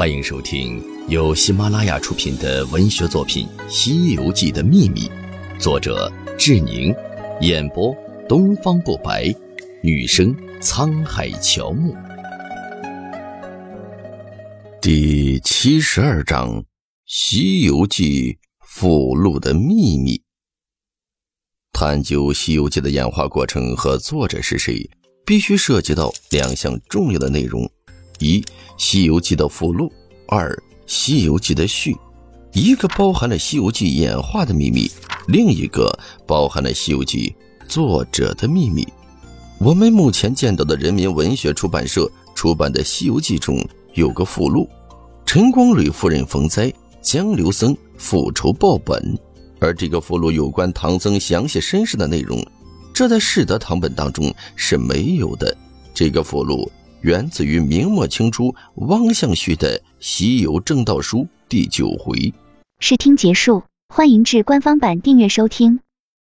欢迎收听由喜马拉雅出品的文学作品《西游记的秘密》，作者志宁，演播东方不白，女生沧海乔木。第七十二章《西游记附录的秘密》。探究《西游记》的演化过程和作者是谁，必须涉及到两项重要的内容：一。《西游记》的附录，二《西游记》的序，一个包含了《西游记》演化的秘密，另一个包含了《西游记》作者的秘密。我们目前见到的人民文学出版社出版的《西游记》中有个附录，陈光蕊夫人逢灾，江流僧复仇报本。而这个附录有关唐僧详细身世的内容，这在世德堂本当中是没有的。这个附录。源自于明末清初汪向旭的《西游正道书》第九回。试听结束，欢迎至官方版订阅收听。